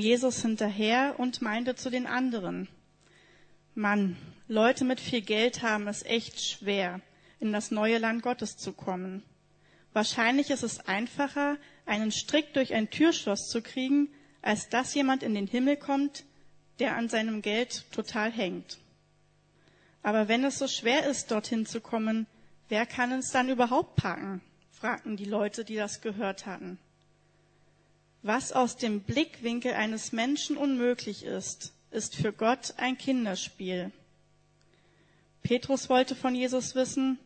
Jesus hinterher und meinte zu den anderen, Mann, Leute mit viel Geld haben es echt schwer, in das neue Land Gottes zu kommen. Wahrscheinlich ist es einfacher, einen Strick durch ein Türschloss zu kriegen, als dass jemand in den Himmel kommt, der an seinem Geld total hängt. Aber wenn es so schwer ist, dorthin zu kommen, wer kann es dann überhaupt packen? fragten die Leute, die das gehört hatten. Was aus dem Blickwinkel eines Menschen unmöglich ist, ist für Gott ein Kinderspiel. Petrus wollte von Jesus wissen,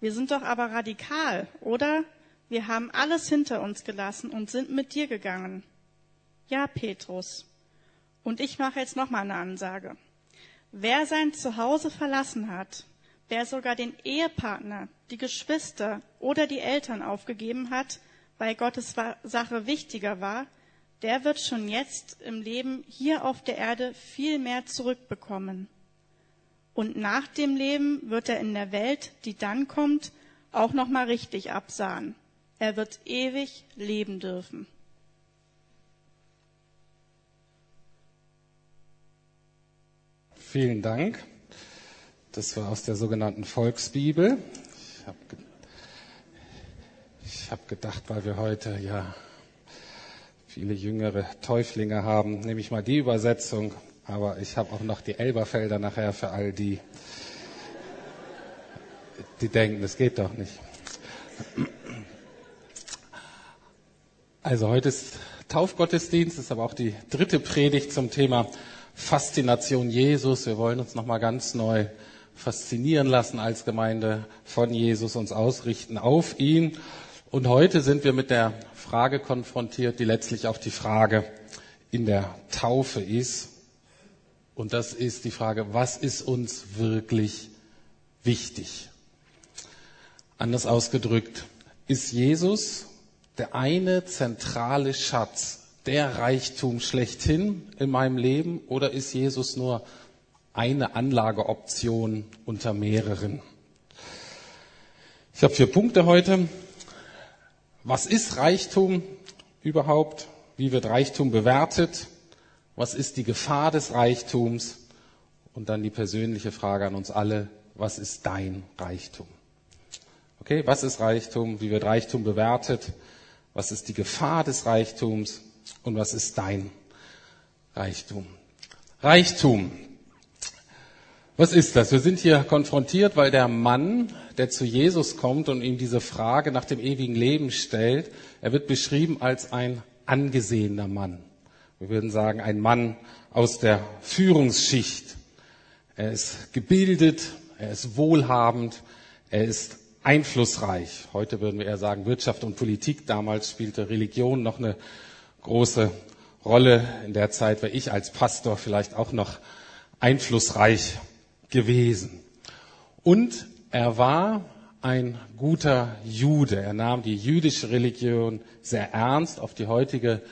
wir sind doch aber radikal, oder? Wir haben alles hinter uns gelassen und sind mit dir gegangen. Ja, Petrus. Und ich mache jetzt noch mal eine Ansage. Wer sein Zuhause verlassen hat, wer sogar den Ehepartner, die Geschwister oder die Eltern aufgegeben hat, weil Gottes Sache wichtiger war, der wird schon jetzt im Leben hier auf der Erde viel mehr zurückbekommen. Und nach dem Leben wird er in der Welt, die dann kommt, auch noch mal richtig absahen. Er wird ewig leben dürfen. Vielen Dank. Das war aus der sogenannten Volksbibel. Ich habe ich hab gedacht, weil wir heute ja viele jüngere Täuflinge haben, nehme ich mal die Übersetzung. Aber ich habe auch noch die Elberfelder nachher für all die, die denken, das geht doch nicht. Also heute ist Taufgottesdienst, ist aber auch die dritte Predigt zum Thema Faszination Jesus. Wir wollen uns nochmal ganz neu faszinieren lassen als Gemeinde von Jesus, uns ausrichten auf ihn. Und heute sind wir mit der Frage konfrontiert, die letztlich auch die Frage in der Taufe ist. Und das ist die Frage, was ist uns wirklich wichtig? Anders ausgedrückt, ist Jesus der eine zentrale Schatz, der Reichtum schlechthin in meinem Leben oder ist Jesus nur eine Anlageoption unter mehreren? Ich habe vier Punkte heute. Was ist Reichtum überhaupt? Wie wird Reichtum bewertet? Was ist die Gefahr des Reichtums? Und dann die persönliche Frage an uns alle, was ist dein Reichtum? Okay, was ist Reichtum? Wie wird Reichtum bewertet? Was ist die Gefahr des Reichtums? Und was ist dein Reichtum? Reichtum. Was ist das? Wir sind hier konfrontiert, weil der Mann, der zu Jesus kommt und ihm diese Frage nach dem ewigen Leben stellt, er wird beschrieben als ein angesehener Mann. Wir würden sagen, ein Mann aus der Führungsschicht. Er ist gebildet, er ist wohlhabend, er ist einflussreich. Heute würden wir eher sagen Wirtschaft und Politik. Damals spielte Religion noch eine große Rolle. In der Zeit wäre ich als Pastor vielleicht auch noch einflussreich gewesen. Und er war ein guter Jude. Er nahm die jüdische Religion sehr ernst auf die heutige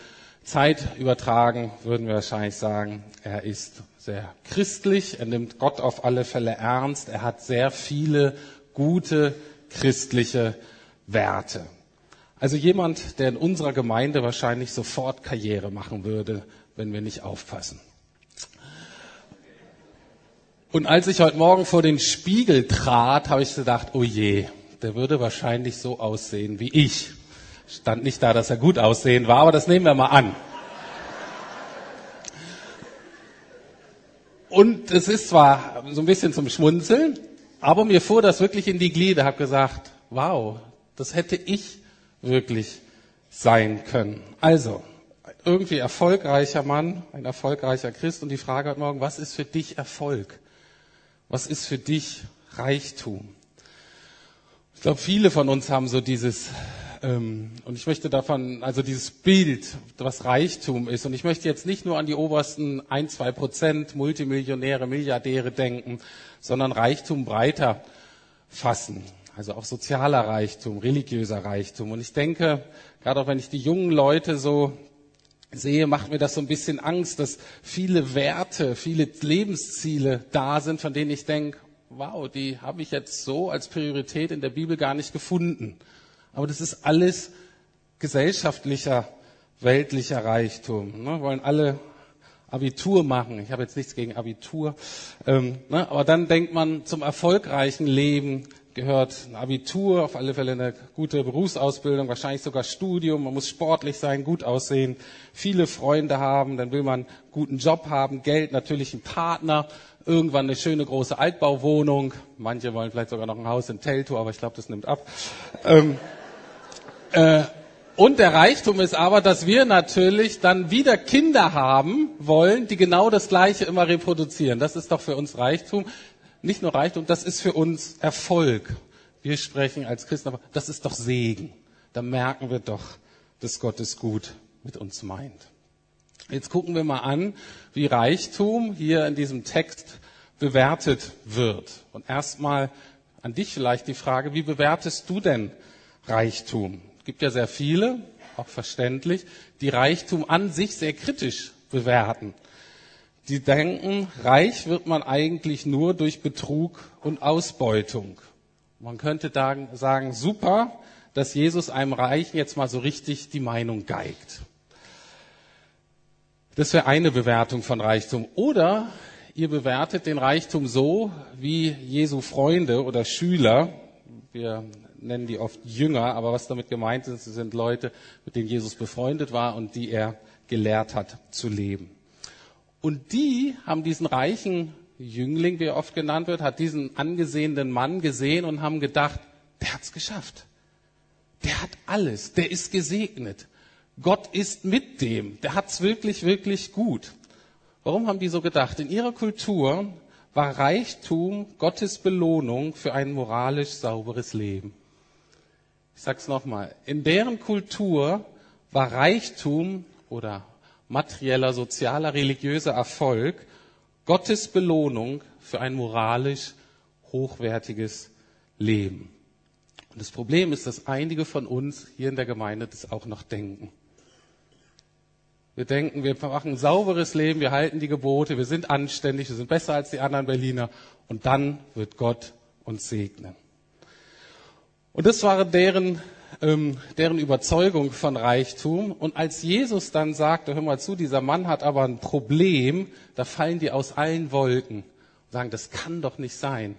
Zeit übertragen, würden wir wahrscheinlich sagen, er ist sehr christlich, er nimmt Gott auf alle Fälle ernst, er hat sehr viele gute christliche Werte. Also jemand, der in unserer Gemeinde wahrscheinlich sofort Karriere machen würde, wenn wir nicht aufpassen. Und als ich heute Morgen vor den Spiegel trat, habe ich gedacht, oh je, der würde wahrscheinlich so aussehen wie ich. Stand nicht da, dass er gut aussehen war, aber das nehmen wir mal an. Und es ist zwar so ein bisschen zum Schmunzeln, aber mir fuhr das wirklich in die Glieder, habe gesagt, wow, das hätte ich wirklich sein können. Also, irgendwie erfolgreicher Mann, ein erfolgreicher Christ und die Frage heute Morgen, was ist für dich Erfolg? Was ist für dich Reichtum? Ich glaube, viele von uns haben so dieses, ähm, und ich möchte davon, also dieses Bild, was Reichtum ist. Und ich möchte jetzt nicht nur an die obersten ein, zwei Prozent Multimillionäre, Milliardäre denken, sondern Reichtum breiter fassen. Also auch sozialer Reichtum, religiöser Reichtum. Und ich denke, gerade auch wenn ich die jungen Leute so sehe, macht mir das so ein bisschen Angst, dass viele Werte, viele Lebensziele da sind, von denen ich denke, wow, die habe ich jetzt so als Priorität in der Bibel gar nicht gefunden. Aber das ist alles gesellschaftlicher weltlicher Reichtum. Ne? Wollen alle Abitur machen. Ich habe jetzt nichts gegen Abitur. Ähm, ne? Aber dann denkt man, zum erfolgreichen Leben gehört ein Abitur, auf alle Fälle eine gute Berufsausbildung, wahrscheinlich sogar Studium. Man muss sportlich sein, gut aussehen, viele Freunde haben, dann will man einen guten Job haben, Geld, natürlich einen Partner, irgendwann eine schöne große Altbauwohnung. Manche wollen vielleicht sogar noch ein Haus in Teltow, aber ich glaube, das nimmt ab. Ähm, äh, und der Reichtum ist aber, dass wir natürlich dann wieder Kinder haben wollen, die genau das Gleiche immer reproduzieren. Das ist doch für uns Reichtum. Nicht nur Reichtum, das ist für uns Erfolg. Wir sprechen als Christen, aber das ist doch Segen. Da merken wir doch, dass Gott es gut mit uns meint. Jetzt gucken wir mal an, wie Reichtum hier in diesem Text bewertet wird. Und erstmal an dich vielleicht die Frage, wie bewertest du denn Reichtum? gibt ja sehr viele, auch verständlich, die Reichtum an sich sehr kritisch bewerten. Die denken, reich wird man eigentlich nur durch Betrug und Ausbeutung. Man könnte sagen, super, dass Jesus einem Reichen jetzt mal so richtig die Meinung geigt. Das wäre eine Bewertung von Reichtum. Oder ihr bewertet den Reichtum so wie Jesu Freunde oder Schüler. Wir nennen die oft Jünger, aber was damit gemeint ist, sind Leute, mit denen Jesus befreundet war und die er gelehrt hat zu leben. Und die haben diesen reichen Jüngling, wie er oft genannt wird, hat diesen angesehenen Mann gesehen und haben gedacht, der hat's geschafft. Der hat alles, der ist gesegnet. Gott ist mit dem, der hat's wirklich, wirklich gut. Warum haben die so gedacht? In ihrer Kultur war Reichtum Gottes Belohnung für ein moralisch sauberes Leben. Ich sage es nochmal, in deren Kultur war Reichtum oder materieller, sozialer, religiöser Erfolg Gottes Belohnung für ein moralisch hochwertiges Leben. Und das Problem ist, dass einige von uns hier in der Gemeinde das auch noch denken. Wir denken, wir machen ein sauberes Leben, wir halten die Gebote, wir sind anständig, wir sind besser als die anderen Berliner und dann wird Gott uns segnen. Und das war deren, ähm, deren Überzeugung von Reichtum. Und als Jesus dann sagte, hör mal zu, dieser Mann hat aber ein Problem, da fallen die aus allen Wolken und sagen, das kann doch nicht sein.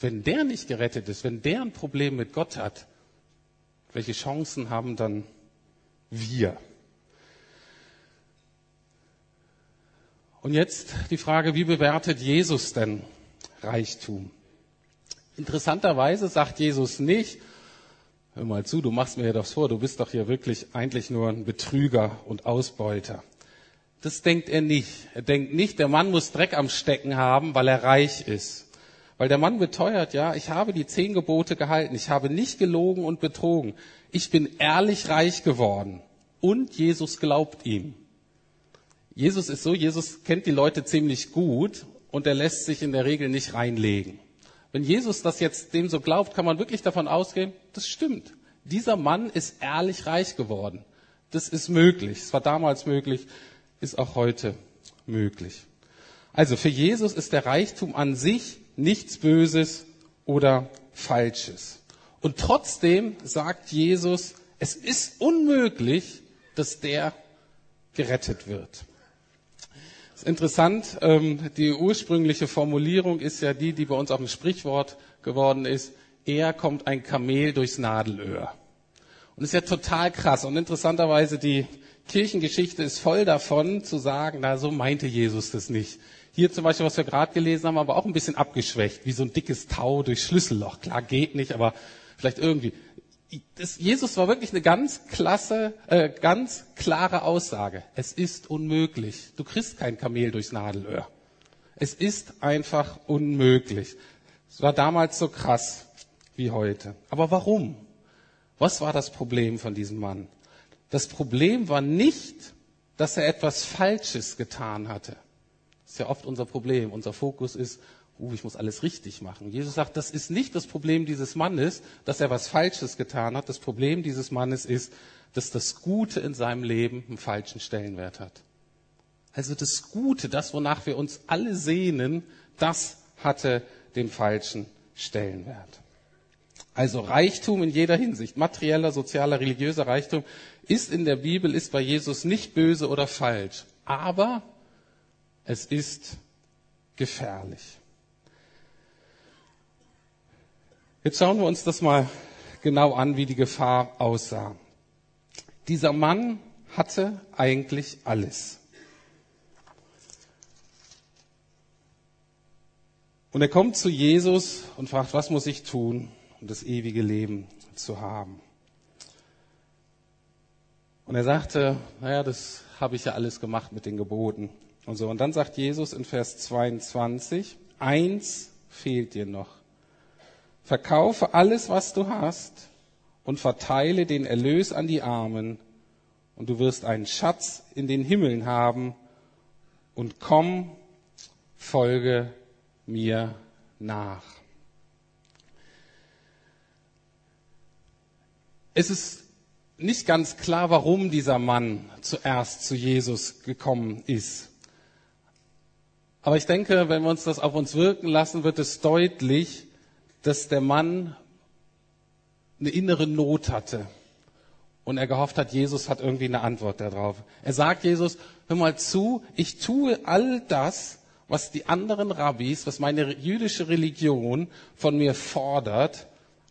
Wenn der nicht gerettet ist, wenn der ein Problem mit Gott hat, welche Chancen haben dann wir? Und jetzt die Frage, wie bewertet Jesus denn Reichtum? Interessanterweise sagt Jesus nicht, hör mal zu, du machst mir ja doch vor, du bist doch hier wirklich eigentlich nur ein Betrüger und Ausbeuter. Das denkt er nicht. Er denkt nicht, der Mann muss Dreck am Stecken haben, weil er reich ist. Weil der Mann beteuert, ja, ich habe die zehn Gebote gehalten, ich habe nicht gelogen und betrogen, ich bin ehrlich reich geworden und Jesus glaubt ihm. Jesus ist so, Jesus kennt die Leute ziemlich gut und er lässt sich in der Regel nicht reinlegen. Wenn Jesus das jetzt dem so glaubt, kann man wirklich davon ausgehen, das stimmt. Dieser Mann ist ehrlich reich geworden. Das ist möglich. Es war damals möglich, ist auch heute möglich. Also für Jesus ist der Reichtum an sich nichts Böses oder Falsches. Und trotzdem sagt Jesus, es ist unmöglich, dass der gerettet wird ist interessant, ähm, die ursprüngliche Formulierung ist ja die, die bei uns auch ein Sprichwort geworden ist. Er kommt ein Kamel durchs Nadelöhr. Und ist ja total krass. Und interessanterweise, die Kirchengeschichte ist voll davon zu sagen, na, so meinte Jesus das nicht. Hier zum Beispiel, was wir gerade gelesen haben, aber auch ein bisschen abgeschwächt, wie so ein dickes Tau durch Schlüsselloch. Klar, geht nicht, aber vielleicht irgendwie das, Jesus war wirklich eine ganz klasse, äh, ganz klare Aussage. Es ist unmöglich. Du kriegst kein Kamel durchs Nadelöhr. Es ist einfach unmöglich. Es war damals so krass wie heute. Aber warum? Was war das Problem von diesem Mann? Das Problem war nicht, dass er etwas Falsches getan hatte. Das ist ja oft unser Problem. Unser Fokus ist, uh, ich muss alles richtig machen. Jesus sagt, das ist nicht das Problem dieses Mannes, dass er was Falsches getan hat. Das Problem dieses Mannes ist, dass das Gute in seinem Leben einen falschen Stellenwert hat. Also das Gute, das, wonach wir uns alle sehnen, das hatte den falschen Stellenwert. Also Reichtum in jeder Hinsicht, materieller, sozialer, religiöser Reichtum, ist in der Bibel, ist bei Jesus nicht böse oder falsch. Aber es ist gefährlich. Jetzt schauen wir uns das mal genau an, wie die Gefahr aussah. Dieser Mann hatte eigentlich alles. Und er kommt zu Jesus und fragt, was muss ich tun, um das ewige Leben zu haben? Und er sagte, naja, das habe ich ja alles gemacht mit den Geboten und so. Und dann sagt Jesus in Vers 22, eins fehlt dir noch. Verkaufe alles, was du hast und verteile den Erlös an die Armen und du wirst einen Schatz in den Himmeln haben und komm, folge mir nach. Es ist nicht ganz klar, warum dieser Mann zuerst zu Jesus gekommen ist. Aber ich denke, wenn wir uns das auf uns wirken lassen, wird es deutlich, dass der Mann eine innere Not hatte und er gehofft hat, Jesus hat irgendwie eine Antwort darauf. Er sagt Jesus, hör mal zu, ich tue all das, was die anderen Rabbis, was meine jüdische Religion von mir fordert,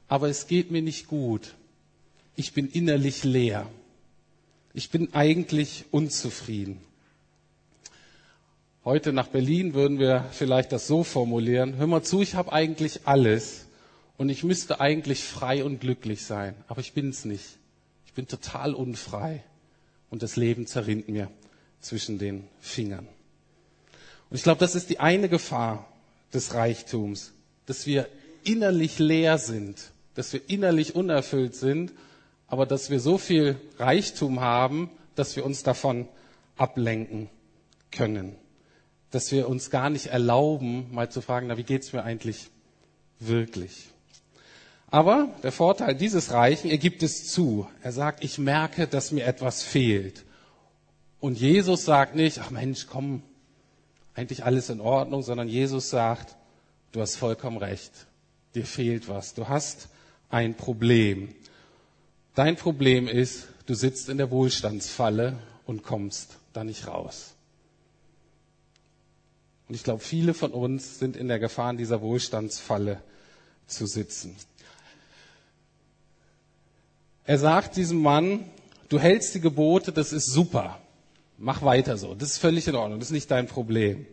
aber es geht mir nicht gut. Ich bin innerlich leer. Ich bin eigentlich unzufrieden. Heute nach Berlin würden wir vielleicht das so formulieren, hör mal zu, ich habe eigentlich alles und ich müsste eigentlich frei und glücklich sein, aber ich bin es nicht. Ich bin total unfrei und das Leben zerrinnt mir zwischen den Fingern. Und ich glaube, das ist die eine Gefahr des Reichtums, dass wir innerlich leer sind, dass wir innerlich unerfüllt sind, aber dass wir so viel Reichtum haben, dass wir uns davon ablenken können dass wir uns gar nicht erlauben, mal zu fragen, na, wie geht's mir eigentlich wirklich? Aber der Vorteil dieses Reichen, er gibt es zu. Er sagt, ich merke, dass mir etwas fehlt. Und Jesus sagt nicht, ach Mensch, komm, eigentlich alles in Ordnung, sondern Jesus sagt, du hast vollkommen recht. Dir fehlt was. Du hast ein Problem. Dein Problem ist, du sitzt in der Wohlstandsfalle und kommst da nicht raus. Und ich glaube, viele von uns sind in der Gefahr, in dieser Wohlstandsfalle zu sitzen. Er sagt diesem Mann, du hältst die Gebote, das ist super. Mach weiter so. Das ist völlig in Ordnung. Das ist nicht dein Problem.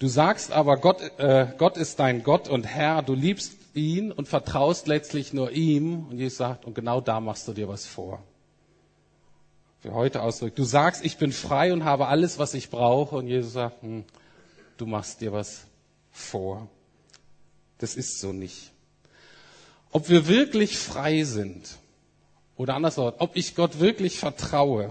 Du sagst aber, Gott, äh, Gott ist dein Gott und Herr. Du liebst ihn und vertraust letztlich nur ihm. Und Jesus sagt, und genau da machst du dir was vor für heute ausdrückt. Du sagst, ich bin frei und habe alles, was ich brauche. Und Jesus sagt, hm, du machst dir was vor. Das ist so nicht. Ob wir wirklich frei sind oder anderswo, ob ich Gott wirklich vertraue,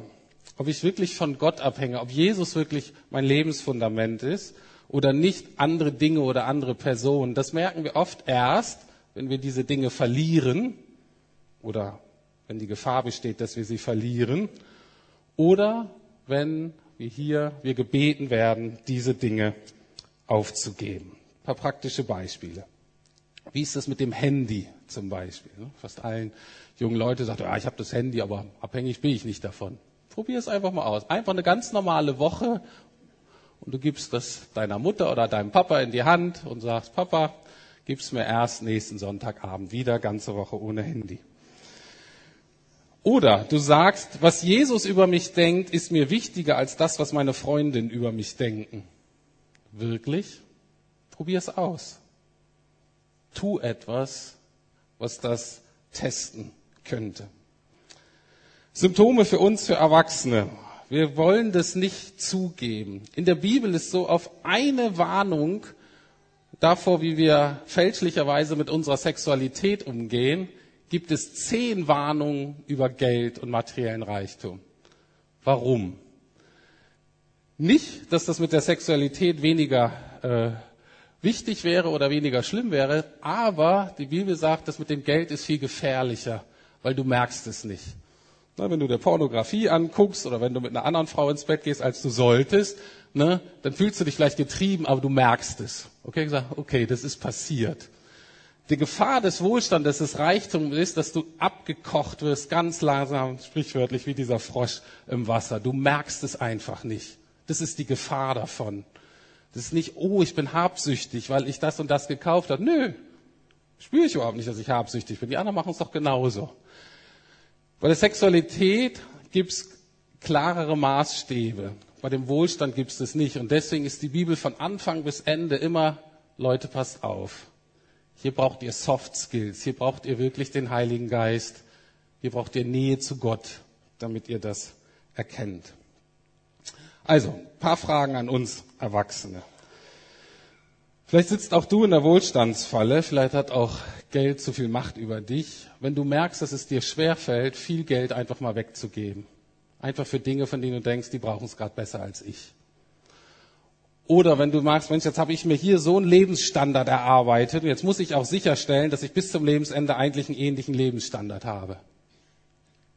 ob ich wirklich von Gott abhänge, ob Jesus wirklich mein Lebensfundament ist oder nicht andere Dinge oder andere Personen, das merken wir oft erst, wenn wir diese Dinge verlieren oder wenn die Gefahr besteht, dass wir sie verlieren oder wenn, wie hier, wir gebeten werden, diese Dinge aufzugeben. Ein paar praktische Beispiele. Wie ist das mit dem Handy zum Beispiel? Fast allen jungen Leuten sagen, ja, ich habe das Handy, aber abhängig bin ich nicht davon. Probier es einfach mal aus. Einfach eine ganz normale Woche und du gibst das deiner Mutter oder deinem Papa in die Hand und sagst, Papa, gib's mir erst nächsten Sonntagabend wieder, ganze Woche ohne Handy. Oder du sagst, was Jesus über mich denkt, ist mir wichtiger als das, was meine Freundinnen über mich denken. Wirklich? Probier es aus. Tu etwas, was das testen könnte. Symptome für uns, für Erwachsene. Wir wollen das nicht zugeben. In der Bibel ist so auf eine Warnung davor, wie wir fälschlicherweise mit unserer Sexualität umgehen, gibt es zehn Warnungen über Geld und materiellen Reichtum. Warum? Nicht, dass das mit der Sexualität weniger äh, wichtig wäre oder weniger schlimm wäre, aber die Bibel sagt, das mit dem Geld ist viel gefährlicher, weil du merkst es nicht. Na, wenn du der Pornografie anguckst oder wenn du mit einer anderen Frau ins Bett gehst, als du solltest, ne, dann fühlst du dich vielleicht getrieben, aber du merkst es. Okay, gesagt, okay, das ist passiert. Die Gefahr des Wohlstandes, des Reichtums ist, dass du abgekocht wirst, ganz langsam, sprichwörtlich wie dieser Frosch im Wasser. Du merkst es einfach nicht. Das ist die Gefahr davon. Das ist nicht, oh, ich bin habsüchtig, weil ich das und das gekauft habe. Nö, spüre ich überhaupt nicht, dass ich habsüchtig bin. Die anderen machen es doch genauso. Bei der Sexualität gibt es klarere Maßstäbe. Bei dem Wohlstand gibt es das nicht. Und deswegen ist die Bibel von Anfang bis Ende immer, Leute, passt auf. Hier braucht ihr Soft Skills. Hier braucht ihr wirklich den Heiligen Geist. Hier braucht ihr Nähe zu Gott, damit ihr das erkennt. Also, ein paar Fragen an uns Erwachsene. Vielleicht sitzt auch du in der Wohlstandsfalle, vielleicht hat auch Geld zu viel Macht über dich. Wenn du merkst, dass es dir schwerfällt, viel Geld einfach mal wegzugeben. Einfach für Dinge, von denen du denkst, die brauchen es gerade besser als ich. Oder wenn du magst, Mensch, jetzt habe ich mir hier so einen Lebensstandard erarbeitet und jetzt muss ich auch sicherstellen, dass ich bis zum Lebensende eigentlich einen ähnlichen Lebensstandard habe.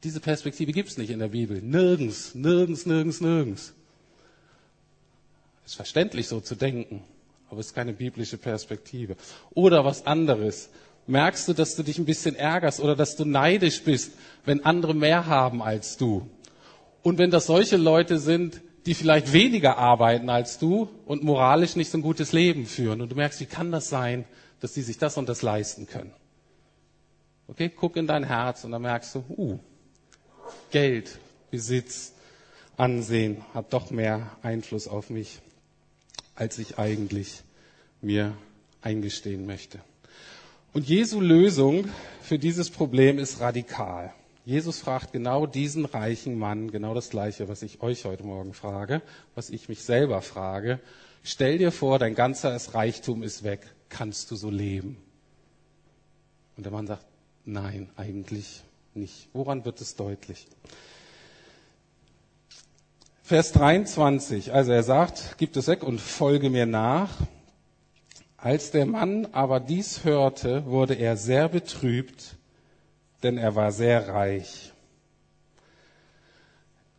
Diese Perspektive gibt es nicht in der Bibel. Nirgends, nirgends, nirgends, nirgends. Ist verständlich so zu denken, aber es ist keine biblische Perspektive. Oder was anderes. Merkst du, dass du dich ein bisschen ärgerst oder dass du neidisch bist, wenn andere mehr haben als du? Und wenn das solche Leute sind, die vielleicht weniger arbeiten als du und moralisch nicht so ein gutes Leben führen. Und du merkst, wie kann das sein, dass die sich das und das leisten können? Okay, guck in dein Herz und dann merkst du, uh, Geld, Besitz, Ansehen hat doch mehr Einfluss auf mich, als ich eigentlich mir eingestehen möchte. Und Jesu Lösung für dieses Problem ist radikal. Jesus fragt genau diesen reichen Mann genau das Gleiche, was ich euch heute Morgen frage, was ich mich selber frage. Stell dir vor, dein ganzer Reichtum ist weg. Kannst du so leben? Und der Mann sagt, nein, eigentlich nicht. Woran wird es deutlich? Vers 23, also er sagt, gib es weg und folge mir nach. Als der Mann aber dies hörte, wurde er sehr betrübt denn er war sehr reich.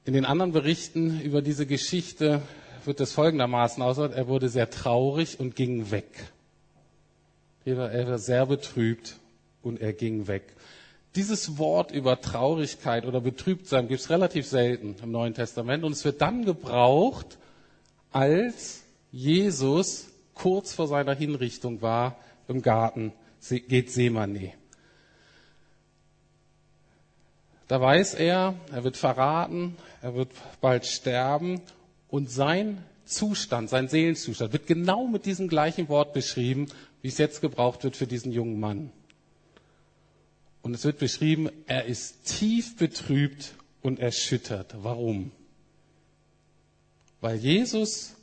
In den anderen Berichten über diese Geschichte wird es folgendermaßen ausgedrückt, er wurde sehr traurig und ging weg. Er war sehr betrübt und er ging weg. Dieses Wort über Traurigkeit oder Betrübtsein gibt es relativ selten im Neuen Testament und es wird dann gebraucht, als Jesus kurz vor seiner Hinrichtung war im Garten Gethsemane. Da weiß er, er wird verraten, er wird bald sterben und sein Zustand, sein Seelenzustand wird genau mit diesem gleichen Wort beschrieben, wie es jetzt gebraucht wird für diesen jungen Mann. Und es wird beschrieben, er ist tief betrübt und erschüttert. Warum? Weil Jesus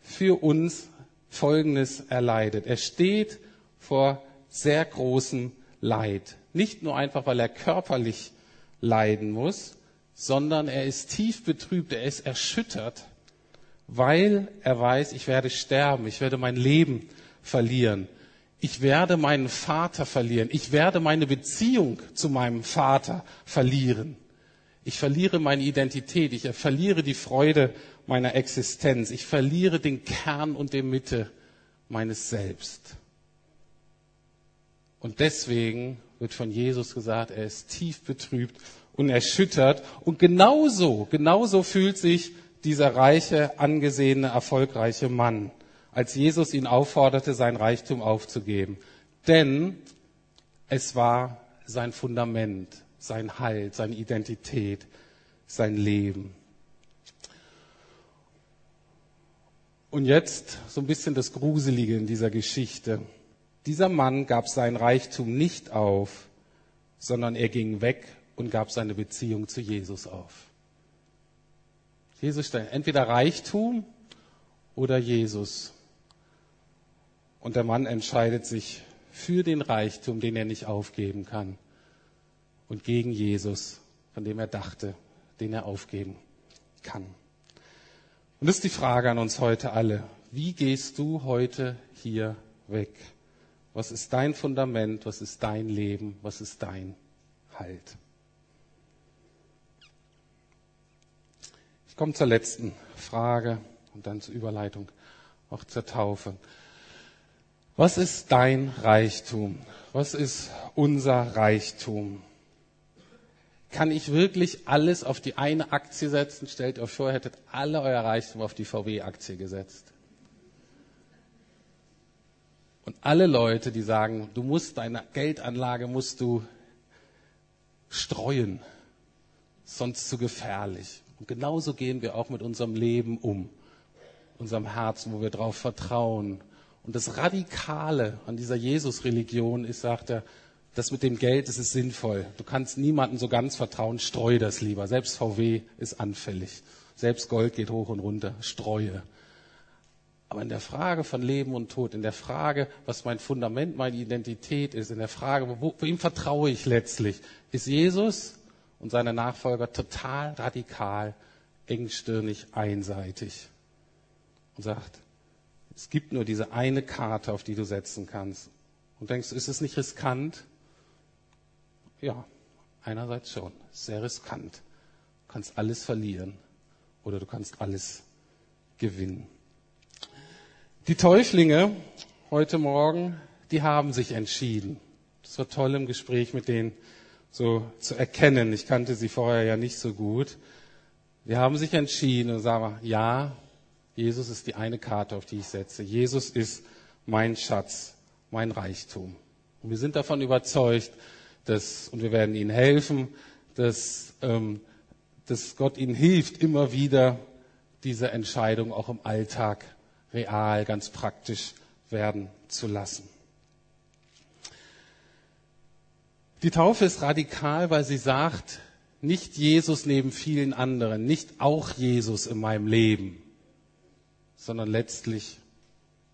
für uns Folgendes erleidet. Er steht vor sehr großem Leid. Nicht nur einfach, weil er körperlich leiden muss, sondern er ist tief betrübt, er ist erschüttert, weil er weiß, ich werde sterben, ich werde mein Leben verlieren, ich werde meinen Vater verlieren, ich werde meine Beziehung zu meinem Vater verlieren. Ich verliere meine Identität, ich verliere die Freude meiner Existenz, ich verliere den Kern und die Mitte meines Selbst. Und deswegen wird von Jesus gesagt, er ist tief betrübt und erschüttert. Und genauso, genauso fühlt sich dieser reiche, angesehene, erfolgreiche Mann, als Jesus ihn aufforderte, sein Reichtum aufzugeben. Denn es war sein Fundament, sein Halt, seine Identität, sein Leben. Und jetzt so ein bisschen das Gruselige in dieser Geschichte. Dieser Mann gab sein Reichtum nicht auf, sondern er ging weg und gab seine Beziehung zu Jesus auf. Jesus stellt entweder Reichtum oder Jesus. Und der Mann entscheidet sich für den Reichtum, den er nicht aufgeben kann, und gegen Jesus, von dem er dachte, den er aufgeben kann. Und das ist die Frage an uns heute alle. Wie gehst du heute hier weg? Was ist dein Fundament? Was ist dein Leben? Was ist dein Halt? Ich komme zur letzten Frage und dann zur Überleitung, auch zur Taufe. Was ist dein Reichtum? Was ist unser Reichtum? Kann ich wirklich alles auf die eine Aktie setzen? Stellt euch vor, ihr hättet alle euer Reichtum auf die VW-Aktie gesetzt. Und alle Leute, die sagen, du musst deine Geldanlage musst du streuen, sonst zu gefährlich. Und genauso gehen wir auch mit unserem Leben um, unserem Herzen, wo wir darauf vertrauen. Und das Radikale an dieser Jesus-Religion ist, sagt er, das mit dem Geld, das ist sinnvoll. Du kannst niemandem so ganz vertrauen, streue das lieber. Selbst VW ist anfällig. Selbst Gold geht hoch und runter. Streue. Aber in der Frage von Leben und Tod, in der Frage, was mein Fundament, meine Identität ist, in der Frage, wo, wem vertraue ich letztlich, ist Jesus und seine Nachfolger total radikal, engstirnig, einseitig und sagt, es gibt nur diese eine Karte, auf die du setzen kannst. Und denkst, ist es nicht riskant? Ja, einerseits schon. Sehr riskant. Du kannst alles verlieren oder du kannst alles gewinnen. Die Täuflinge heute Morgen, die haben sich entschieden. Das war toll im Gespräch mit denen so zu erkennen. Ich kannte sie vorher ja nicht so gut. Wir haben sich entschieden und sagen, ja, Jesus ist die eine Karte, auf die ich setze. Jesus ist mein Schatz, mein Reichtum. Und wir sind davon überzeugt, dass, und wir werden ihnen helfen, dass, ähm, dass Gott ihnen hilft, immer wieder diese Entscheidung auch im Alltag real, ganz praktisch werden zu lassen. Die Taufe ist radikal, weil sie sagt, nicht Jesus neben vielen anderen, nicht auch Jesus in meinem Leben, sondern letztlich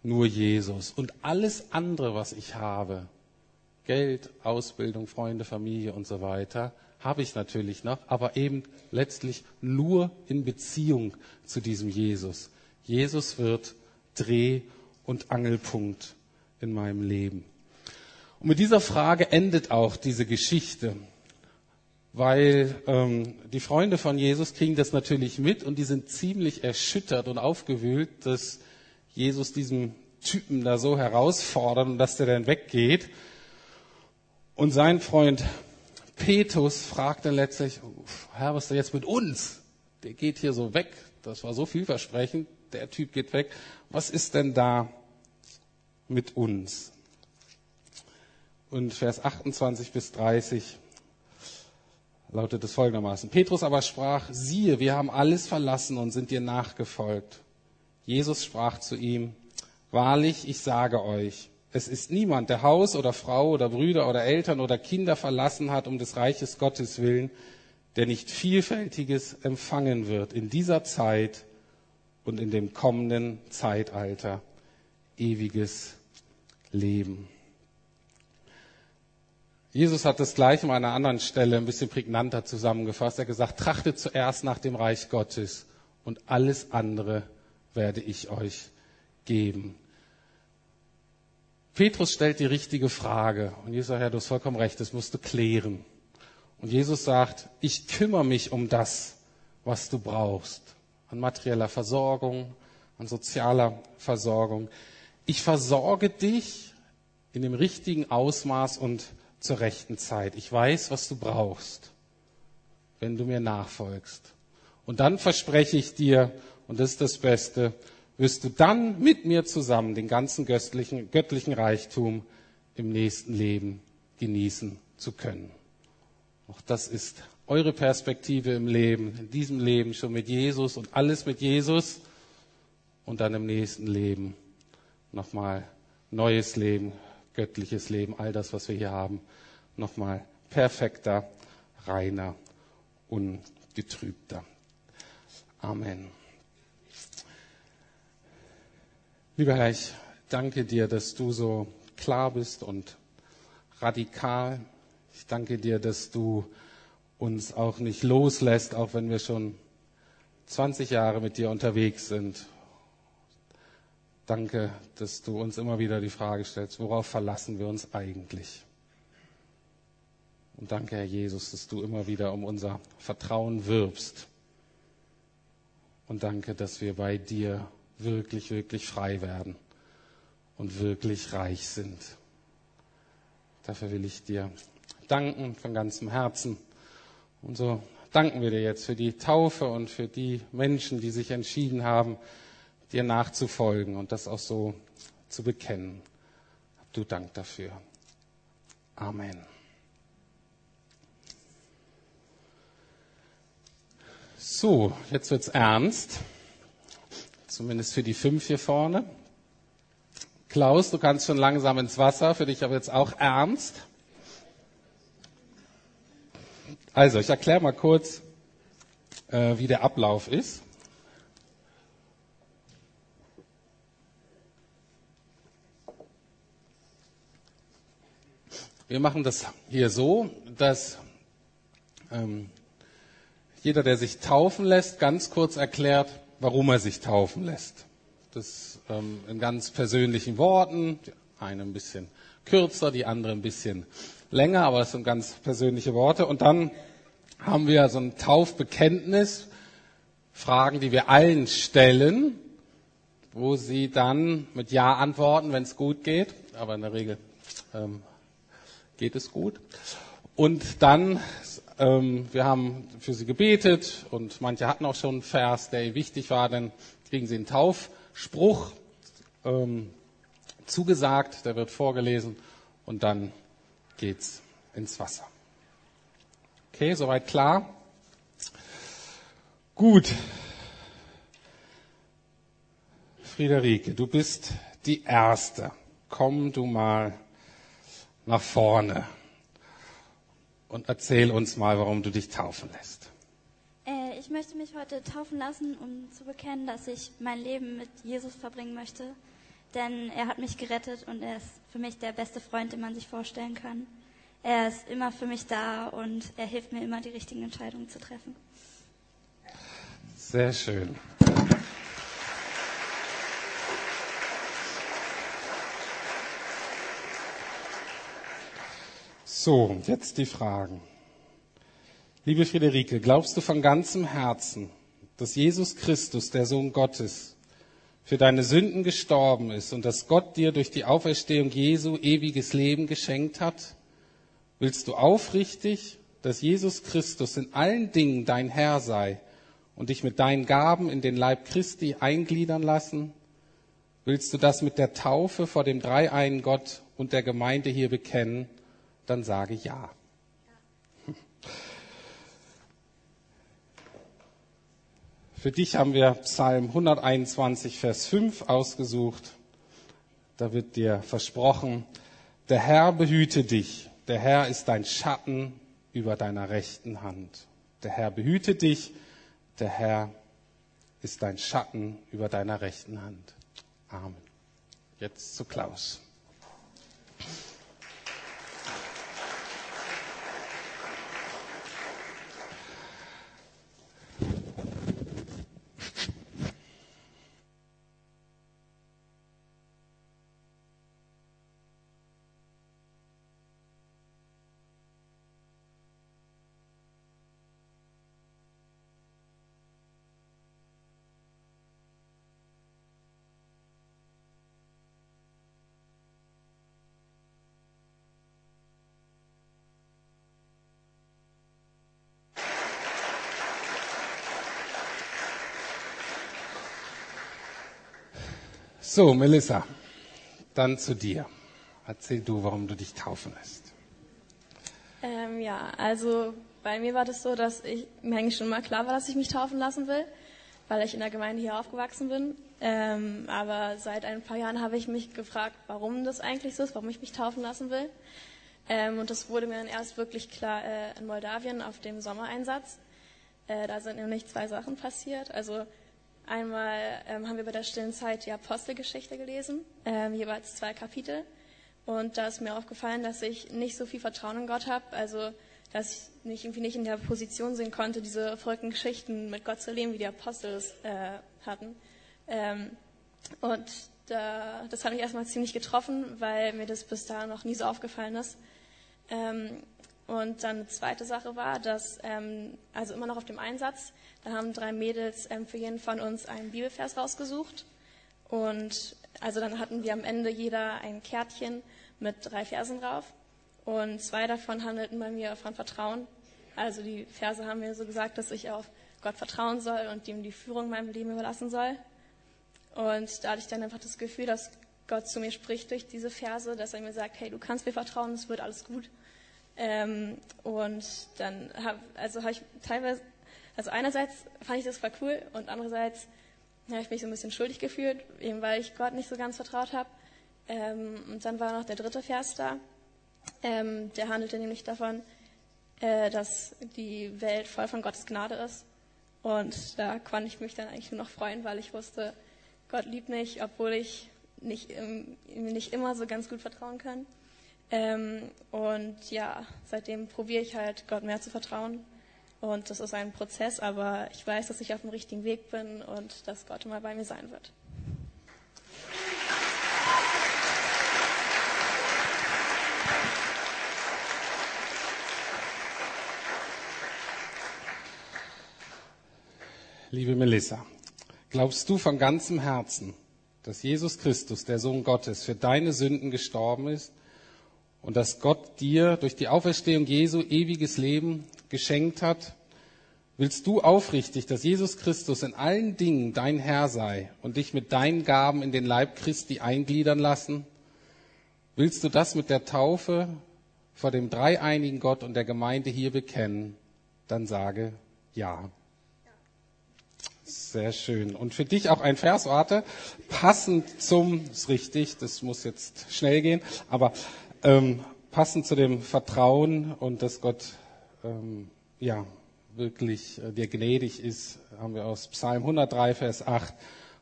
nur Jesus. Und alles andere, was ich habe, Geld, Ausbildung, Freunde, Familie und so weiter, habe ich natürlich noch, aber eben letztlich nur in Beziehung zu diesem Jesus. Jesus wird Dreh- und Angelpunkt in meinem Leben. Und mit dieser Frage endet auch diese Geschichte, weil ähm, die Freunde von Jesus kriegen das natürlich mit und die sind ziemlich erschüttert und aufgewühlt, dass Jesus diesen Typen da so herausfordert und dass der dann weggeht. Und sein Freund Petrus fragt dann letztlich, Herr, was ist denn jetzt mit uns? Der geht hier so weg. Das war so vielversprechend der Typ geht weg. Was ist denn da mit uns? Und Vers 28 bis 30 lautet es folgendermaßen. Petrus aber sprach, siehe, wir haben alles verlassen und sind dir nachgefolgt. Jesus sprach zu ihm, wahrlich, ich sage euch, es ist niemand, der Haus oder Frau oder Brüder oder Eltern oder Kinder verlassen hat um des Reiches Gottes willen, der nicht vielfältiges empfangen wird in dieser Zeit und in dem kommenden Zeitalter ewiges Leben. Jesus hat das gleich an einer anderen Stelle ein bisschen prägnanter zusammengefasst. Er hat gesagt, trachtet zuerst nach dem Reich Gottes und alles andere werde ich euch geben. Petrus stellt die richtige Frage und Jesus sagt, ja, du hast vollkommen recht, das musst du klären. Und Jesus sagt, ich kümmere mich um das, was du brauchst an materieller Versorgung, an sozialer Versorgung. Ich versorge dich in dem richtigen Ausmaß und zur rechten Zeit. Ich weiß, was du brauchst, wenn du mir nachfolgst. Und dann verspreche ich dir, und das ist das Beste, wirst du dann mit mir zusammen den ganzen göttlichen, göttlichen Reichtum im nächsten Leben genießen zu können. Auch das ist eure Perspektive im Leben, in diesem Leben schon mit Jesus und alles mit Jesus und dann im nächsten Leben nochmal neues Leben, göttliches Leben, all das, was wir hier haben, nochmal perfekter, reiner, ungetrübter. Amen. Lieber Herr, ich danke dir, dass du so klar bist und radikal. Ich danke dir, dass du uns auch nicht loslässt, auch wenn wir schon 20 Jahre mit dir unterwegs sind. Danke, dass du uns immer wieder die Frage stellst, worauf verlassen wir uns eigentlich? Und danke, Herr Jesus, dass du immer wieder um unser Vertrauen wirbst. Und danke, dass wir bei dir wirklich, wirklich frei werden und wirklich reich sind. Dafür will ich dir danken von ganzem Herzen. Und so danken wir dir jetzt für die Taufe und für die Menschen, die sich entschieden haben, dir nachzufolgen und das auch so zu bekennen. Du Dank dafür. Amen. So, jetzt wird's ernst. Zumindest für die fünf hier vorne. Klaus, du kannst schon langsam ins Wasser, für dich aber jetzt auch ernst. Also, ich erkläre mal kurz, äh, wie der Ablauf ist. Wir machen das hier so, dass ähm, jeder, der sich taufen lässt, ganz kurz erklärt, warum er sich taufen lässt. Das ähm, in ganz persönlichen Worten, eine ein bisschen kürzer, die andere ein bisschen länger, aber das sind ganz persönliche Worte. Und dann haben wir so ein Taufbekenntnis, Fragen, die wir allen stellen, wo sie dann mit Ja antworten, wenn es gut geht. Aber in der Regel ähm, geht es gut. Und dann, ähm, wir haben für sie gebetet und manche hatten auch schon einen Vers, der wichtig war, dann kriegen sie einen Taufspruch ähm, zugesagt, der wird vorgelesen und dann geht's ins Wasser. Okay, soweit klar? Gut. Friederike, du bist die Erste. Komm du mal nach vorne und erzähl uns mal, warum du dich taufen lässt. Äh, ich möchte mich heute taufen lassen, um zu bekennen, dass ich mein Leben mit Jesus verbringen möchte. Denn er hat mich gerettet und er ist für mich der beste Freund, den man sich vorstellen kann. Er ist immer für mich da und er hilft mir immer, die richtigen Entscheidungen zu treffen. Sehr schön. So, jetzt die Fragen. Liebe Friederike, glaubst du von ganzem Herzen, dass Jesus Christus, der Sohn Gottes, für deine Sünden gestorben ist und dass Gott dir durch die Auferstehung Jesu ewiges Leben geschenkt hat? Willst du aufrichtig, dass Jesus Christus in allen Dingen dein Herr sei und dich mit deinen Gaben in den Leib Christi eingliedern lassen? Willst du das mit der Taufe vor dem dreieinen Gott und der Gemeinde hier bekennen? dann sage ja. Für dich haben wir Psalm 121, Vers 5 ausgesucht. Da wird dir versprochen, der Herr behüte dich, der Herr ist dein Schatten über deiner rechten Hand. Der Herr behüte dich, der Herr ist dein Schatten über deiner rechten Hand. Amen. Jetzt zu Klaus. So, Melissa, dann zu dir. Erzähl du, warum du dich taufen lässt. Ähm, ja, also bei mir war das so, dass ich mir eigentlich schon mal klar war, dass ich mich taufen lassen will, weil ich in der Gemeinde hier aufgewachsen bin. Ähm, aber seit ein paar Jahren habe ich mich gefragt, warum das eigentlich so ist, warum ich mich taufen lassen will. Ähm, und das wurde mir dann erst wirklich klar äh, in Moldawien auf dem Sommereinsatz. Äh, da sind nämlich zwei Sachen passiert. Also Einmal ähm, haben wir bei der stillen Zeit die Apostelgeschichte gelesen, ähm, jeweils zwei Kapitel. Und da ist mir aufgefallen, dass ich nicht so viel Vertrauen in Gott habe, also dass ich nicht, irgendwie nicht in der Position sehen konnte, diese verrückten Geschichten mit Gott zu leben, wie die Apostel es äh, hatten. Ähm, und da, das hat mich erstmal ziemlich getroffen, weil mir das bis dahin noch nie so aufgefallen ist. Ähm, und dann eine zweite Sache war, dass, ähm, also immer noch auf dem Einsatz, da haben drei Mädels ähm, für jeden von uns einen Bibelvers rausgesucht. Und also dann hatten wir am Ende jeder ein Kärtchen mit drei Versen drauf. Und zwei davon handelten bei mir von Vertrauen. Also die Verse haben mir so gesagt, dass ich auf Gott vertrauen soll und ihm die Führung in meinem Leben überlassen soll. Und da hatte ich dann einfach das Gefühl, dass Gott zu mir spricht durch diese Verse, dass er mir sagt, hey, du kannst mir vertrauen, es wird alles gut. Ähm, und dann habe also hab ich teilweise, also einerseits fand ich das voll cool und andererseits habe ich mich so ein bisschen schuldig gefühlt, eben weil ich Gott nicht so ganz vertraut habe. Ähm, und dann war noch der dritte Vers da. Ähm, der handelte nämlich davon, äh, dass die Welt voll von Gottes Gnade ist. Und da konnte ich mich dann eigentlich nur noch freuen, weil ich wusste, Gott liebt mich, obwohl ich nicht, ähm, nicht immer so ganz gut vertrauen kann. Ähm, und ja, seitdem probiere ich halt, Gott mehr zu vertrauen. Und das ist ein Prozess, aber ich weiß, dass ich auf dem richtigen Weg bin und dass Gott immer bei mir sein wird. Liebe Melissa, glaubst du von ganzem Herzen, dass Jesus Christus, der Sohn Gottes, für deine Sünden gestorben ist und dass Gott dir durch die Auferstehung Jesu ewiges Leben geschenkt hat? Willst du aufrichtig, dass Jesus Christus in allen Dingen dein Herr sei und dich mit deinen Gaben in den Leib Christi eingliedern lassen? Willst du das mit der Taufe vor dem dreieinigen Gott und der Gemeinde hier bekennen? Dann sage ja. Sehr schön. Und für dich auch ein Vers, warte, passend zum, ist richtig, das muss jetzt schnell gehen, aber ähm, passend zu dem Vertrauen und dass Gott ähm, ja wirklich äh, dir gnädig ist, haben wir aus Psalm 103, Vers 8.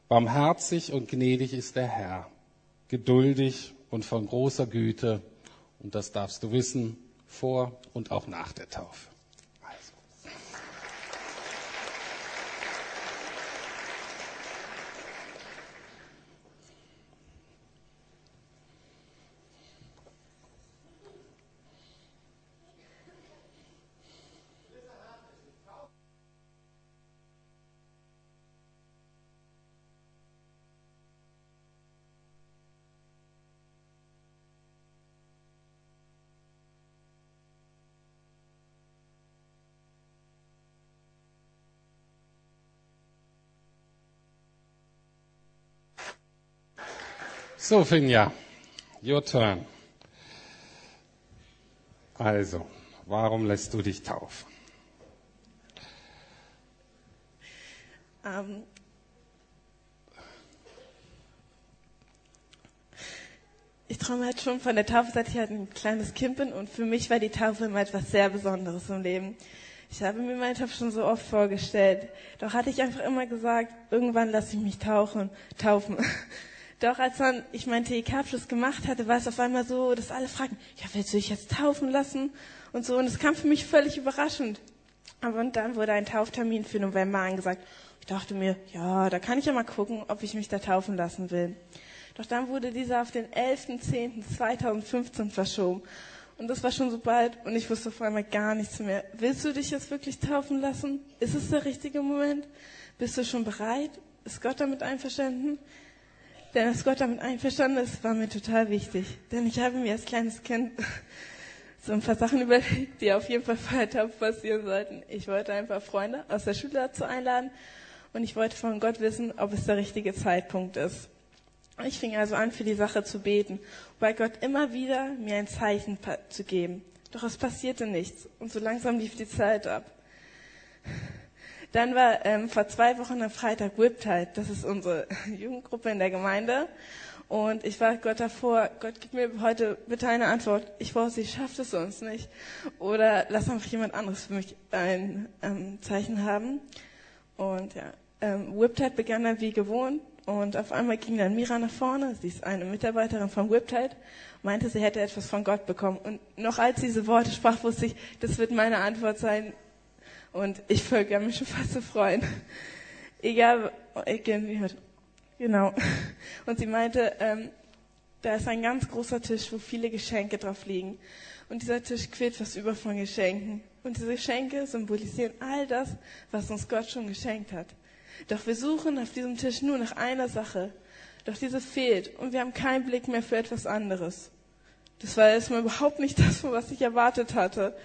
Barmherzig und gnädig ist der Herr, geduldig und von großer Güte. Und das darfst du wissen, vor und auch nach der Taufe. So, Finja, your turn. Also, warum lässt du dich taufen? Ähm, ich träume halt schon von der Taufe, seit ich halt ein kleines Kind bin und für mich war die Taufe immer etwas sehr Besonderes im Leben. Ich habe mir meine Taufe schon so oft vorgestellt, doch hatte ich einfach immer gesagt, irgendwann lasse ich mich tauchen, taufen. Doch als dann ich meinen TEK-Abschluss gemacht hatte, war es auf einmal so, dass alle fragten, ja, willst du dich jetzt taufen lassen? Und so. Und es kam für mich völlig überraschend. Aber und dann wurde ein Tauftermin für November angesagt. Ich dachte mir, ja, da kann ich ja mal gucken, ob ich mich da taufen lassen will. Doch dann wurde dieser auf den 11.10.2015 verschoben. Und das war schon so bald und ich wusste auf einmal gar nichts mehr. Willst du dich jetzt wirklich taufen lassen? Ist es der richtige Moment? Bist du schon bereit? Ist Gott damit einverstanden? Denn dass Gott damit einverstanden ist, war mir total wichtig. Denn ich habe mir als kleines Kind so ein paar Sachen überlegt, die auf jeden Fall Taufe passieren sollten. Ich wollte ein paar Freunde aus der Schule dazu einladen und ich wollte von Gott wissen, ob es der richtige Zeitpunkt ist. Ich fing also an, für die Sache zu beten, bei Gott immer wieder mir ein Zeichen zu geben. Doch es passierte nichts und so langsam lief die Zeit ab. Dann war ähm, vor zwei Wochen am Freitag Whiptide. Das ist unsere Jugendgruppe in der Gemeinde. Und ich war Gott davor, Gott, gib mir heute bitte eine Antwort. Ich weiß, sie schafft es sonst nicht. Oder lass einfach jemand anderes für mich ein ähm, Zeichen haben. Und ja, ähm, Whiptide begann dann wie gewohnt. Und auf einmal ging dann Mira nach vorne, sie ist eine Mitarbeiterin von Whiptide, meinte, sie hätte etwas von Gott bekommen. Und noch als diese Worte sprach, wusste ich, das wird meine Antwort sein, und ich folge mich schon fast zu freuen. Egal, irgendwie hört. Genau. Und sie meinte, ähm, da ist ein ganz großer Tisch, wo viele Geschenke drauf liegen. Und dieser Tisch quillt fast über von Geschenken. Und diese Geschenke symbolisieren all das, was uns Gott schon geschenkt hat. Doch wir suchen auf diesem Tisch nur nach einer Sache. Doch diese fehlt und wir haben keinen Blick mehr für etwas anderes. Das war erstmal überhaupt nicht das, was ich erwartet hatte.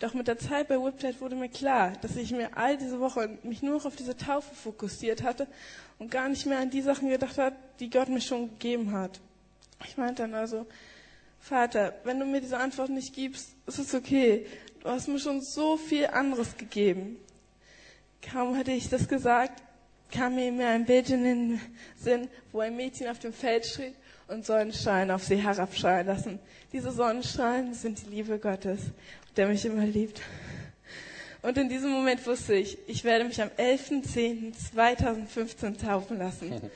Doch mit der Zeit bei Whiptide wurde mir klar, dass ich mir all diese Woche mich nur noch auf diese Taufe fokussiert hatte und gar nicht mehr an die Sachen gedacht hat, die Gott mir schon gegeben hat. Ich meinte dann also, Vater, wenn du mir diese Antwort nicht gibst, ist es okay. Du hast mir schon so viel anderes gegeben. Kaum hatte ich das gesagt, kam mir ein Bild in den Sinn, wo ein Mädchen auf dem Feld steht und Sonnenstrahlen auf sie herabstrahlen lassen. Diese Sonnenstrahlen sind die Liebe Gottes, der mich immer liebt. Und in diesem Moment wusste ich, ich werde mich am 11.10.2015 taufen lassen.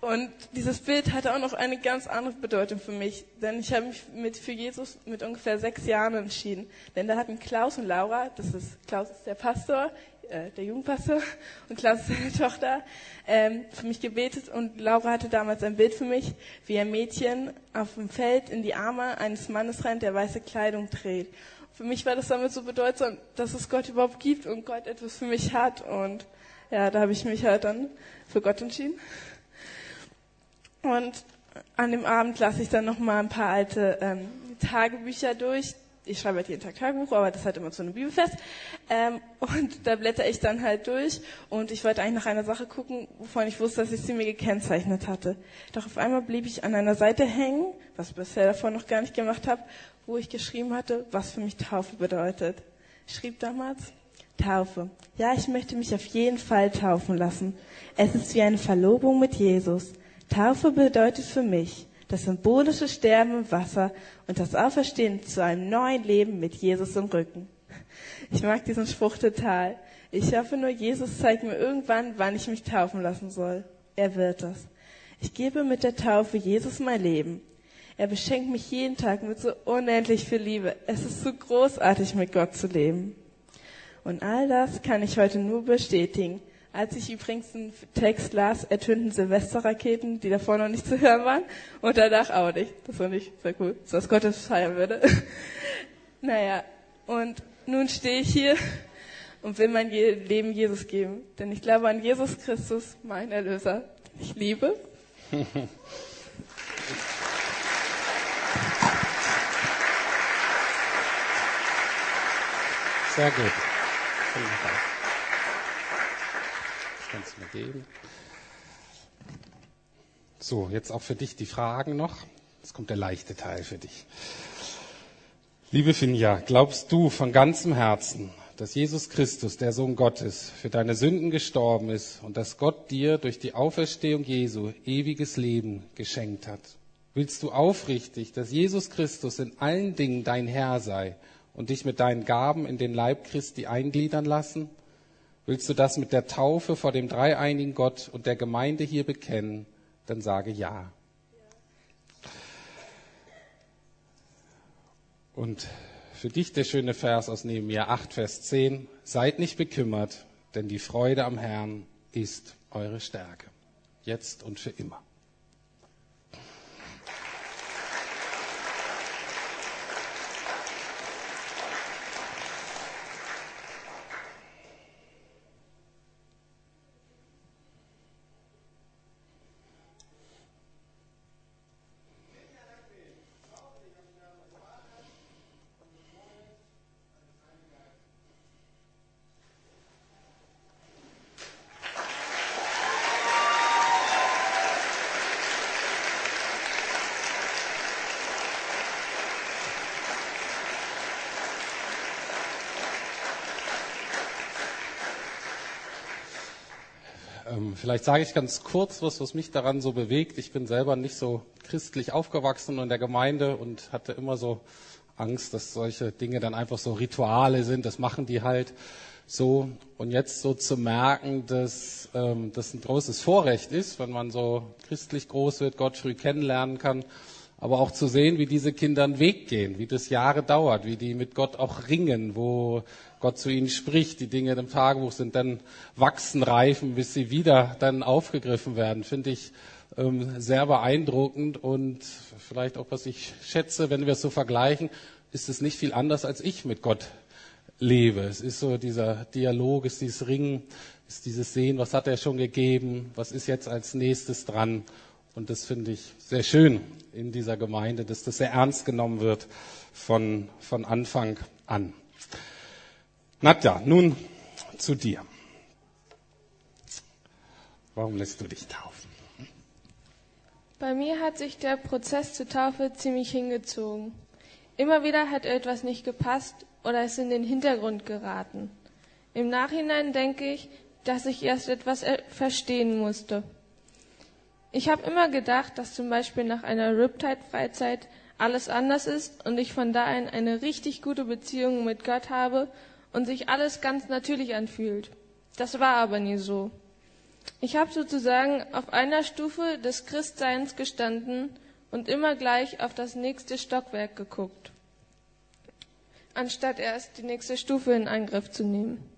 Und dieses Bild hatte auch noch eine ganz andere Bedeutung für mich, denn ich habe mich mit, für Jesus mit ungefähr sechs Jahren entschieden. Denn da hatten Klaus und Laura, das ist Klaus ist der Pastor, äh, der Jugendpastor, und Klaus seine Tochter, ähm, für mich gebetet und Laura hatte damals ein Bild für mich, wie ein Mädchen auf dem Feld in die Arme eines Mannes rennt, der weiße Kleidung trägt. Für mich war das damit so bedeutsam, dass es Gott überhaupt gibt und Gott etwas für mich hat und ja, da habe ich mich halt dann für Gott entschieden. Und an dem Abend lasse ich dann noch mal ein paar alte ähm, Tagebücher durch. Ich schreibe halt jeden Tag Tagebuch, aber das hat immer zu einem Bibelfest. Ähm, und da blätter ich dann halt durch. Und ich wollte eigentlich nach einer Sache gucken, wovon ich wusste, dass ich sie mir gekennzeichnet hatte. Doch auf einmal blieb ich an einer Seite hängen, was ich bisher davon noch gar nicht gemacht habe, wo ich geschrieben hatte, was für mich Taufe bedeutet. Ich schrieb damals, Taufe. Ja, ich möchte mich auf jeden Fall taufen lassen. Es ist wie eine Verlobung mit Jesus. Taufe bedeutet für mich das symbolische Sterben im Wasser und das Auferstehen zu einem neuen Leben mit Jesus im Rücken. Ich mag diesen Spruch total. Ich hoffe nur, Jesus zeigt mir irgendwann, wann ich mich taufen lassen soll. Er wird das. Ich gebe mit der Taufe Jesus mein Leben. Er beschenkt mich jeden Tag mit so unendlich viel Liebe. Es ist so großartig, mit Gott zu leben. Und all das kann ich heute nur bestätigen. Als ich übrigens den Text las, ertönten Silvesterraketen, die davor noch nicht zu hören waren, und danach auch nicht. Das war nicht sehr cool, so dass Gott es feiern würde. naja, und nun stehe ich hier und will mein Leben Jesus geben, denn ich glaube an Jesus Christus, mein Erlöser, den ich liebe. Sehr gut. Wunderbar kannst du mir geben. So, jetzt auch für dich die Fragen noch. Jetzt kommt der leichte Teil für dich. Liebe Finja, glaubst du von ganzem Herzen, dass Jesus Christus, der Sohn Gottes, für deine Sünden gestorben ist und dass Gott dir durch die Auferstehung Jesu ewiges Leben geschenkt hat? Willst du aufrichtig, dass Jesus Christus in allen Dingen dein Herr sei und dich mit deinen Gaben in den Leib Christi eingliedern lassen? Willst du das mit der Taufe vor dem dreieinigen Gott und der Gemeinde hier bekennen? Dann sage ja. Und für dich der schöne Vers aus Nehemiah 8, Vers 10. Seid nicht bekümmert, denn die Freude am Herrn ist eure Stärke. Jetzt und für immer. Vielleicht sage ich ganz kurz was, was mich daran so bewegt. Ich bin selber nicht so christlich aufgewachsen in der Gemeinde und hatte immer so Angst, dass solche Dinge dann einfach so Rituale sind. Das machen die halt so. Und jetzt so zu merken, dass ähm, das ein großes Vorrecht ist, wenn man so christlich groß wird, Gott früh kennenlernen kann aber auch zu sehen, wie diese Kinder einen Weg gehen, wie das Jahre dauert, wie die mit Gott auch ringen, wo Gott zu ihnen spricht. Die Dinge im Tagebuch sind dann wachsen, reifen, bis sie wieder dann aufgegriffen werden. Finde ich ähm, sehr beeindruckend und vielleicht auch, was ich schätze, wenn wir es so vergleichen, ist es nicht viel anders, als ich mit Gott lebe. Es ist so dieser Dialog, ist dieses Ringen, ist dieses Sehen, was hat er schon gegeben, was ist jetzt als nächstes dran. Und das finde ich sehr schön in dieser Gemeinde, dass das sehr ernst genommen wird von, von Anfang an. Nadja, nun zu dir. Warum lässt du dich taufen? Bei mir hat sich der Prozess zur Taufe ziemlich hingezogen. Immer wieder hat etwas nicht gepasst oder ist in den Hintergrund geraten. Im Nachhinein denke ich, dass ich erst etwas verstehen musste. Ich habe immer gedacht, dass zum Beispiel nach einer Riptide-Freizeit alles anders ist und ich von da an eine richtig gute Beziehung mit Gott habe und sich alles ganz natürlich anfühlt. Das war aber nie so. Ich habe sozusagen auf einer Stufe des Christseins gestanden und immer gleich auf das nächste Stockwerk geguckt, anstatt erst die nächste Stufe in Angriff zu nehmen.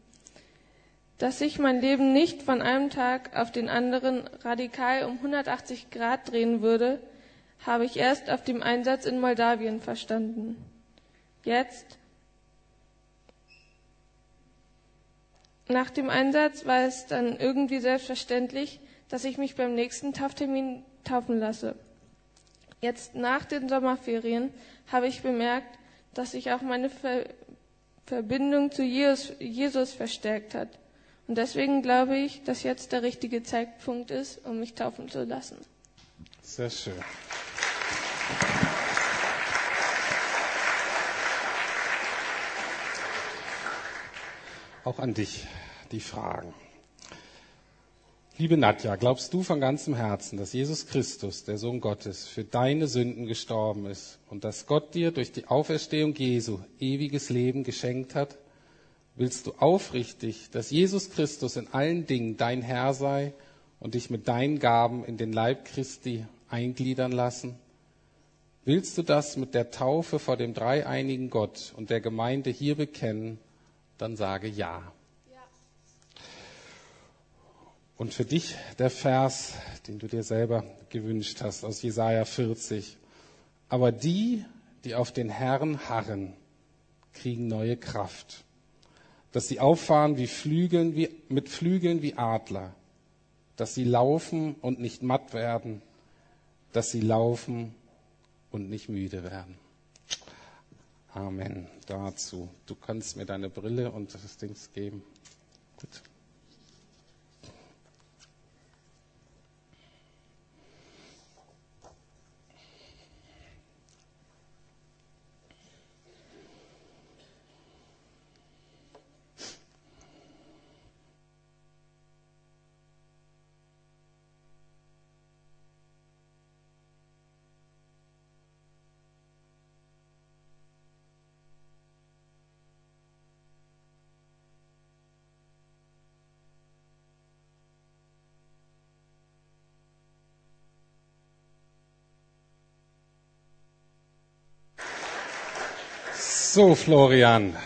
Dass sich mein Leben nicht von einem Tag auf den anderen radikal um 180 Grad drehen würde, habe ich erst auf dem Einsatz in Moldawien verstanden. Jetzt, Nach dem Einsatz war es dann irgendwie selbstverständlich, dass ich mich beim nächsten Tauftermin taufen lasse. Jetzt nach den Sommerferien habe ich bemerkt, dass sich auch meine Ver Verbindung zu Jesus, Jesus verstärkt hat. Und deswegen glaube ich, dass jetzt der richtige Zeitpunkt ist, um mich taufen zu lassen. Sehr schön. Auch an dich die Fragen. Liebe Nadja, glaubst du von ganzem Herzen, dass Jesus Christus, der Sohn Gottes, für deine Sünden gestorben ist und dass Gott dir durch die Auferstehung Jesu ewiges Leben geschenkt hat? Willst du aufrichtig, dass Jesus Christus in allen Dingen dein Herr sei und dich mit deinen Gaben in den Leib Christi eingliedern lassen? Willst du das mit der Taufe vor dem dreieinigen Gott und der Gemeinde hier bekennen? Dann sage ja. Und für dich der Vers, den du dir selber gewünscht hast aus Jesaja 40. Aber die, die auf den Herrn harren, kriegen neue Kraft. Dass sie auffahren wie Flügeln, wie, mit Flügeln wie Adler. Dass sie laufen und nicht matt werden. Dass sie laufen und nicht müde werden. Amen dazu. Du kannst mir deine Brille und das Dings geben. Gut. So, Florian,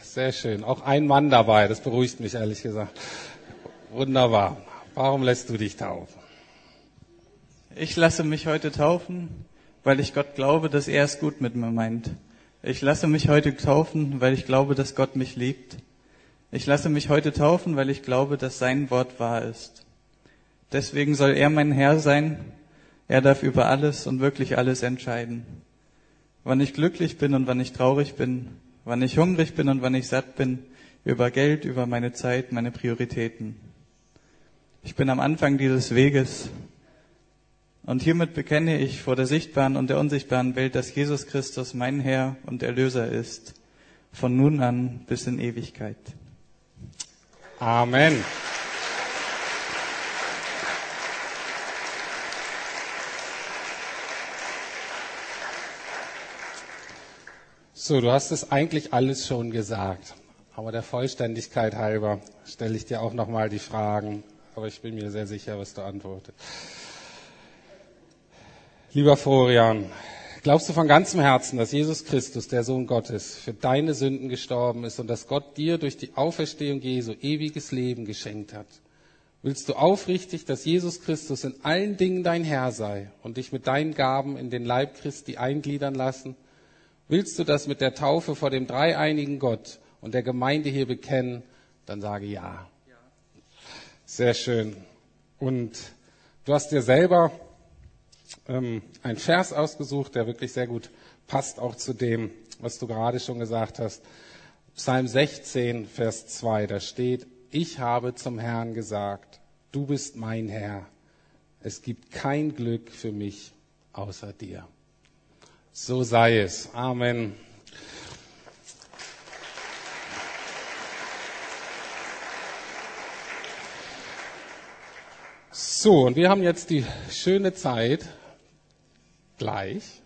sehr schön. Auch ein Mann dabei, das beruhigt mich ehrlich gesagt. Wunderbar. Warum lässt du dich taufen? Ich lasse mich heute taufen, weil ich Gott glaube, dass er es gut mit mir meint. Ich lasse mich heute taufen, weil ich glaube, dass Gott mich liebt. Ich lasse mich heute taufen, weil ich glaube, dass sein Wort wahr ist. Deswegen soll er mein Herr sein. Er darf über alles und wirklich alles entscheiden wann ich glücklich bin und wann ich traurig bin, wann ich hungrig bin und wann ich satt bin, über Geld, über meine Zeit, meine Prioritäten. Ich bin am Anfang dieses Weges und hiermit bekenne ich vor der sichtbaren und der unsichtbaren Welt, dass Jesus Christus mein Herr und Erlöser ist, von nun an bis in Ewigkeit. Amen. So, du hast es eigentlich alles schon gesagt. Aber der Vollständigkeit halber stelle ich dir auch nochmal die Fragen. Aber ich bin mir sehr sicher, was du antwortest. Lieber Florian, glaubst du von ganzem Herzen, dass Jesus Christus, der Sohn Gottes, für deine Sünden gestorben ist und dass Gott dir durch die Auferstehung Jesu ewiges Leben geschenkt hat? Willst du aufrichtig, dass Jesus Christus in allen Dingen dein Herr sei und dich mit deinen Gaben in den Leib Christi eingliedern lassen? Willst du das mit der Taufe vor dem dreieinigen Gott und der Gemeinde hier bekennen, dann sage ja. Sehr schön. Und du hast dir selber ähm, einen Vers ausgesucht, der wirklich sehr gut passt auch zu dem, was du gerade schon gesagt hast. Psalm 16, Vers 2, da steht, ich habe zum Herrn gesagt, du bist mein Herr. Es gibt kein Glück für mich außer dir. So sei es. Amen. So, und wir haben jetzt die schöne Zeit, gleich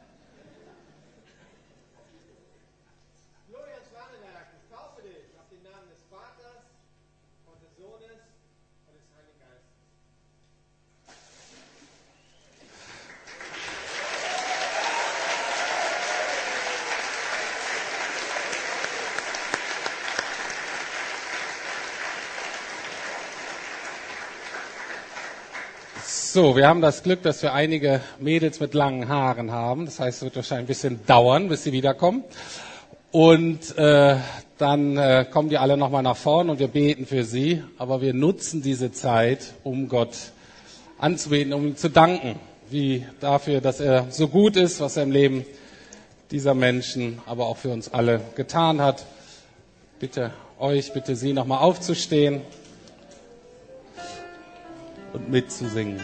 So, wir haben das Glück, dass wir einige Mädels mit langen Haaren haben. Das heißt, es wird wahrscheinlich ein bisschen dauern, bis sie wiederkommen. Und äh, dann äh, kommen die alle nochmal nach vorn und wir beten für sie. Aber wir nutzen diese Zeit, um Gott anzubeten, um ihm zu danken, wie dafür, dass er so gut ist, was er im Leben dieser Menschen, aber auch für uns alle getan hat. Bitte euch, bitte Sie nochmal aufzustehen und mitzusingen.